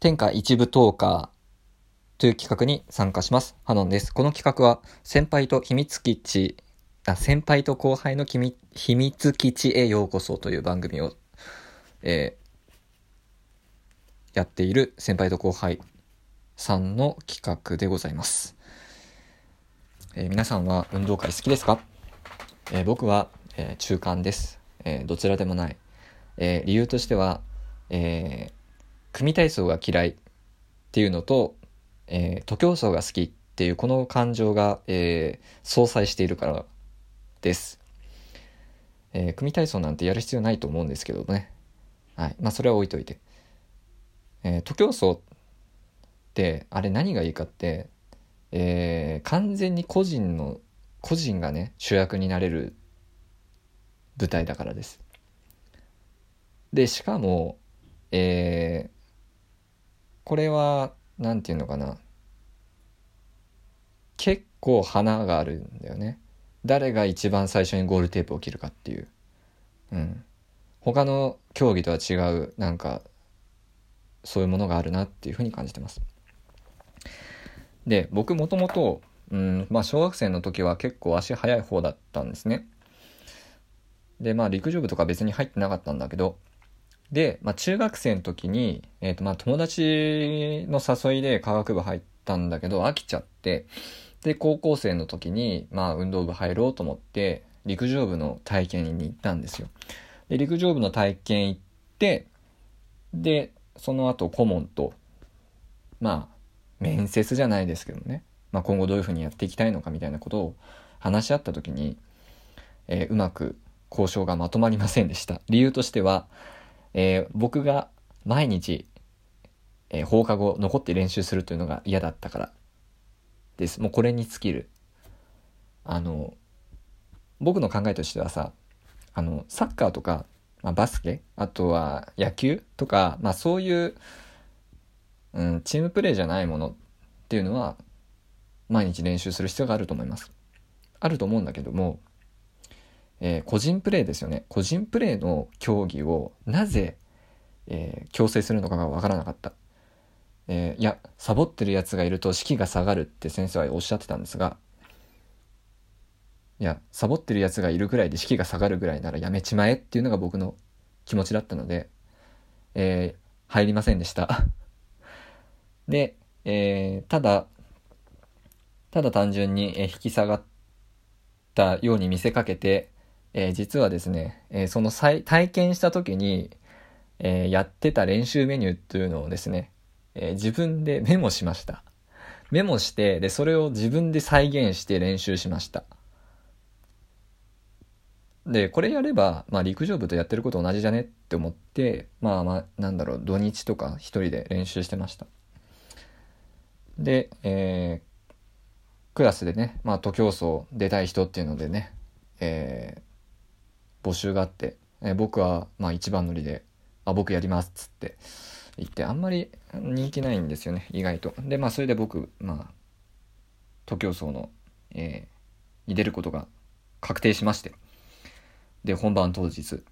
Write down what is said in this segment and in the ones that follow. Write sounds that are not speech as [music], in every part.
天下一部トーカーという企画に参加します。ハノンです。この企画は先輩と秘密基地、あ先輩と後輩の秘密基地へようこそという番組を、えー、やっている先輩と後輩さんの企画でございます。えー、皆さんは運動会好きですか、えー、僕は、え中間です、えどちらでもない。え理由としては、え組体操が嫌いっていうのと、えー、徒競走が好きっていうこの感情が、えー、相殺しているからです。えー、組体操なんてやる必要ないと思うんですけどね。はい。まあそれは置いといて。えー、徒競走ってあれ何がいいかって、えー、完全に個人の個人がね主役になれる舞台だからです。でしかも、えー、これは何て言うのかな。結構花があるんだよね。誰が一番最初にゴールテープを切るかっていう。うん。他の競技とは違うなんかそういうものがあるなっていうふうに感じてます。で僕もともとうんまあ小学生の時は結構足速い方だったんですね。でまあ陸上部とか別に入ってなかったんだけどで、まあ、中学生の時に、え、ー、と、まあ、友達の誘いで科学部入ったんだけど、飽きちゃって、で、高校生の時に、まあ、運動部入ろうと思って、陸上部の体験に行ったんですよ。で、陸上部の体験行って、で、その後顧問と、まあ、面接じゃないですけどね、まあ、今後どういうふうにやっていきたいのかみたいなことを話し合った時に、えー、うまく交渉がまとまりませんでした。理由としては、えー、僕が毎日、えー、放課後残って練習するというのが嫌だったからです。もうこれに尽きる。あの、僕の考えとしてはさ、あの、サッカーとか、まあ、バスケ、あとは野球とか、まあそういう、うん、チームプレーじゃないものっていうのは、毎日練習する必要があると思います。あると思うんだけども、えー、個人プレーですよね。個人プレーの競技をなぜ、えー、強制するのかが分からなかった、えー、いやサボってるやつがいると士気が下がるって先生はおっしゃってたんですがいやサボってるやつがいるぐらいで士気が下がるぐらいならやめちまえっていうのが僕の気持ちだったので、え、入りませんでした。[laughs] で、え、ただただ単純に引き下がったように見せかけてえー、実はですね、えー、その体験した時に、えー、やってた練習メニューっていうのをですね、え自分でメモしました。メモして、で、それを自分で再現して練習しました。で、これやれば、まあ陸上部とやってること同じじゃねって思って、まあまあ、なんだろう、土日とか一人で練習してました。で、えー、クラスでね、まあ徒競走出たい人っていうのでね、え募集があって、えー、僕はまあ一番乗りで「あ僕やります」っつって言ってあんまり人気ないんですよね意外と。でまあそれで僕まあ徒競走の、えー、に出ることが確定しましてで本番当日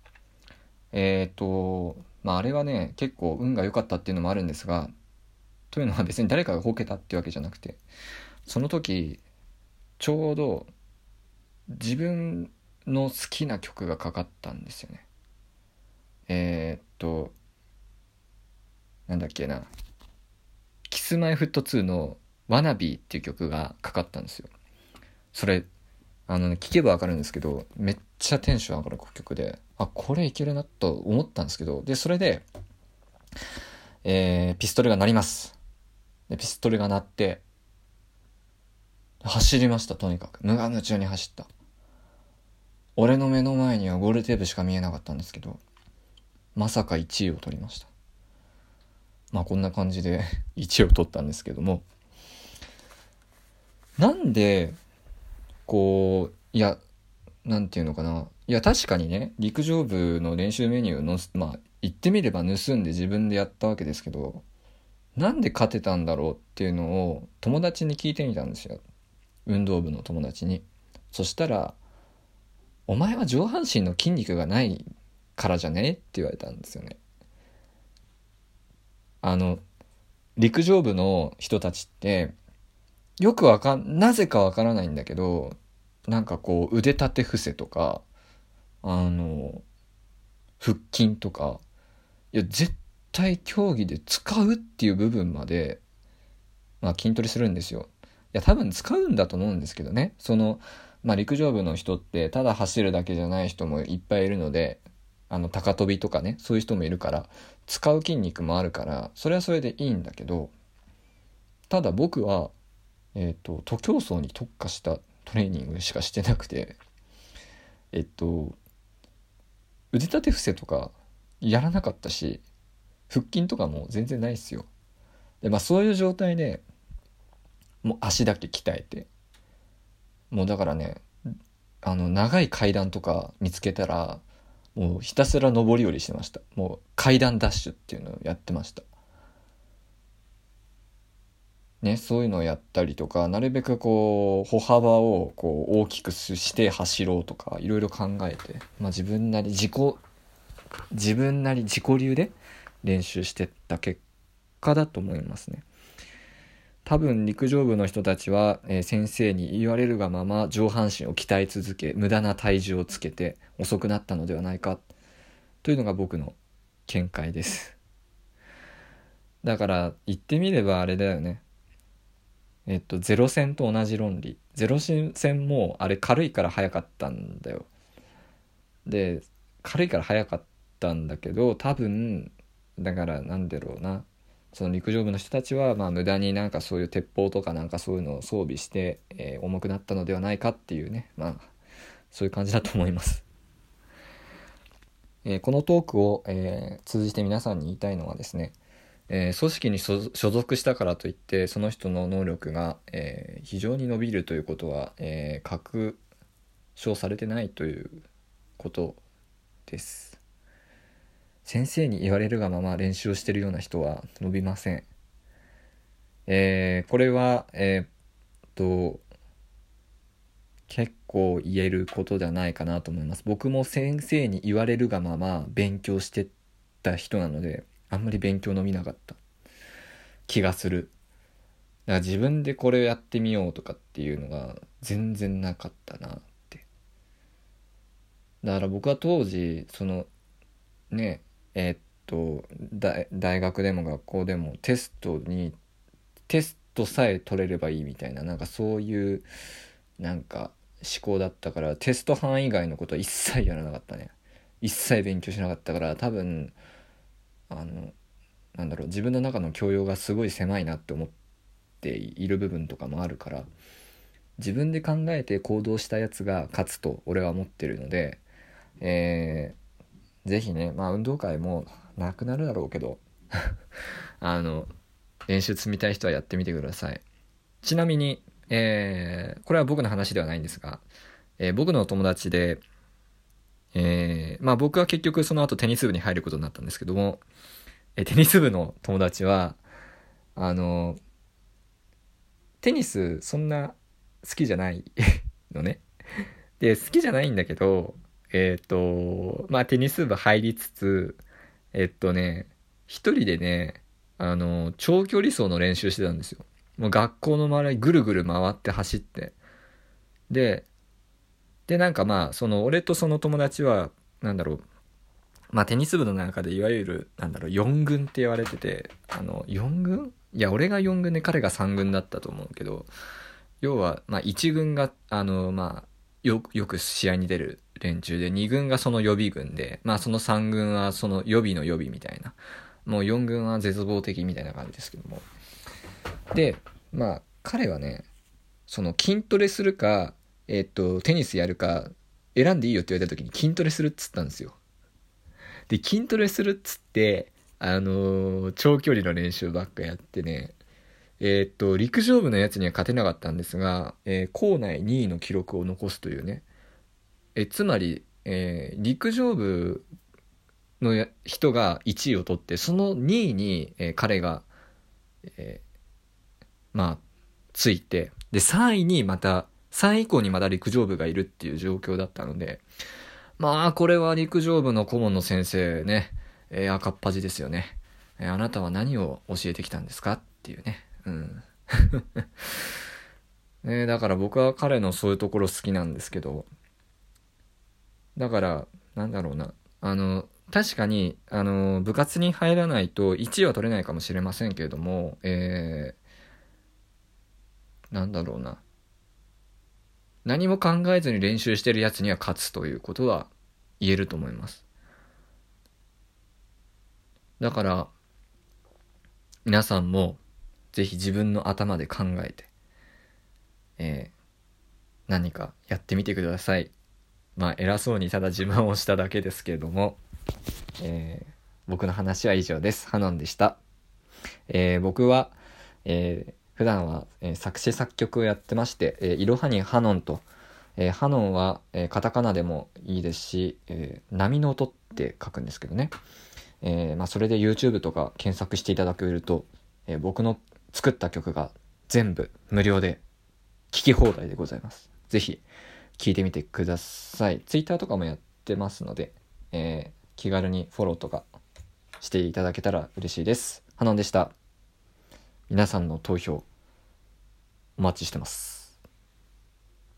えっ、とまああれはね結構運が良かったっていうのもあるんですがというのは別に誰かがほけたっていうわけじゃなくてその時ちょうど自分の好きな曲がかかったんですよね。えー、っとなんだっけな。キスマイフット2のワナビーっていう曲がかかったんですよ。それあのね聞けばわかるんですけどめっちゃテンション上がる曲であこれいけるなと思ったんですけどでそれでえー、ピストルが鳴ります。でピストルが鳴って走りましたとにかく。無我夢中に走った。俺の目の前にはゴールテープしか見えなかったんですけど、まさか1位を取りました。まあこんな感じで [laughs] 1位を取ったんですけども、なんで、こう、いや、なんていうのかな。いや、確かにね、陸上部の練習メニューの、まあ、言ってみれば盗んで自分でやったわけですけど、なんで勝てたんだろうっていうのを友達に聞いてみたんですよ。運動部の友達に。そしたら、お前は上半身の筋肉がないからじゃね？って言われたんですよね。あの、陸上部の人たちってよくわかんなぜかわからないんだけどなんかこう腕立て伏せとかあの腹筋とかいや絶対競技で使うっていう部分まで、まあ、筋トレするんですよ。いや多分使うんだと思うんですけどねその、まあ、陸上部の人ってただ走るだけじゃない人もいっぱいいるのであの高跳びとかねそういう人もいるから使う筋肉もあるからそれはそれでいいんだけどただ僕は、えっ、ー、と徒競走に特化したトレーニングしかしてなくてえっと腕立て伏せとかやらなかったし腹筋とかも全然ないっすよ。でまあそういう状態でもう足だけ鍛えてもうだからねあの長い階段とか見つけたらもうひたすら上り下りしてましたもう階段ダッシュっていうのをやってましたねそういうのをやったりとかなるべくこう歩幅をこう大きくして走ろうとかいろいろ考えて、まあ、自分なり自己自分なり自己流で練習してった結果だと思いますね。多分陸上部の人たちは、えー、先生に言われるがまま上半身を鍛え続け無駄な体重をつけて遅くなったのではないかというのが僕の見解です。だから言ってみればあれだよね。えっとゼロ戦と同じ論理。ゼロ戦もあれ軽いから速かったんだよ。で軽いから速かったんだけど多分だからなんだろうな。その陸上部の人たちはまあ無駄になんかそういう鉄砲とかなんかそういうのを装備して、えー、重くなったのではないかっていうねまあそういう感じだと思います。えー、このトークを、えー、通じて皆さんに言いたいのはですね、え組織に所属したからといってその人の能力が、え非常に伸びるということは、え確証されてないということです。先生に言われるがまま練習をしてるような人は伸びません。えー、これは、えー、っと、結構言えることじゃないかなと思います。僕も先生に言われるがまま勉強してた人なので、あんまり勉強伸びなかった気がする。だから自分でこれをやってみようとかっていうのが全然なかったなって。だから僕は当時、その、ね、え、っと大学でも学校でもテストにテストさえ取れればいいみたいななんかそういうなんか思考だったからテスト班以外のことは一切やらなかったね。一切勉強しなかったから多分あのなんだろう自分の中の教養がすごい狭いなって思っている部分とかもあるから自分で考えて行動したやつが勝つと俺は思ってるので、えーぜひね、まあ運動会もなくなるだろうけど [laughs] あの、練習積みたい人はやってみてください。ちなみに、えー、これは僕の話ではないんですが、えー、僕の友達で、えー、まあ僕は結局その後テニス部に入ることになったんですけども、えテニス部の友達は、あの、テニスそんな好きじゃないのね。で、好きじゃないんだけど、えっ、ー、と、まあ、テニス部入りつつ、えっとね、一人でね、あの、長距離走の練習してたんですよ。もう学校の周りぐるぐる回って走って。で、で、なんかまあ、その、俺とその友達は、なんだろう、まあ、テニス部の中でいわゆる、なんだろう、4軍って言われてて、あの、4軍？いや、俺が4軍で彼が3軍だったと思うけど、要は、まあ、1軍が、あの、まあ、よ、よく試合に出る連中で、2軍がその予備軍で、まあその3軍はその予備の予備みたいな。もう4軍は絶望的みたいな感じですけども。で、まあ彼はね、その筋トレするか、えっと、テニスやるか、選んでいいよって言われた時に筋トレするっつったんですよ。で、筋トレするっつって、あのー、長距離の練習ばっかやってね、えー、っと、陸上部のやつには勝てなかったんですが、えー、校内2位の記録を残すというね、えつまり、えー、陸上部の人が1位を取って、その2位に、え彼が、えまあ、ついて、で、3位にまた、3位以降にまた陸上部がいるっていう状況だったので、まあ、これは陸上部の顧問の先生ね、え赤っ端ですよね。えあなたは何を教えてきたんですかっていうね。うん。ね、[laughs] だから僕は彼のそういうところ好きなんですけど、だから、なんだろうな。あの、確かに、あの、部活に入らないと1位は取れないかもしれませんけれども、えー、なんだろうな。何も考えずに練習してるやつには勝つということは言えると思います。だから、皆さんもぜひ自分の頭で考えて、えー、何かやってみてください。まあ偉そうにただ自慢をしただけですけれども、えー、僕の話は以上です。ハノンでした。えー、僕は、えー、普段は、え作詞作曲をやってまして、えいろはにハノンと、えハノンは、えカタカナでもいいですし、え波の音って書くんですけどね。えまあ、それで YouTube とか検索していただけると、え僕の作った曲が全部無料で聴き放題でございます。ぜひ聞いてみてください。Twitter とかもやってますので、えー、気軽にフォローとかしていただけたら嬉しいです。ハノンでした。皆さんの投票お待ちしてます。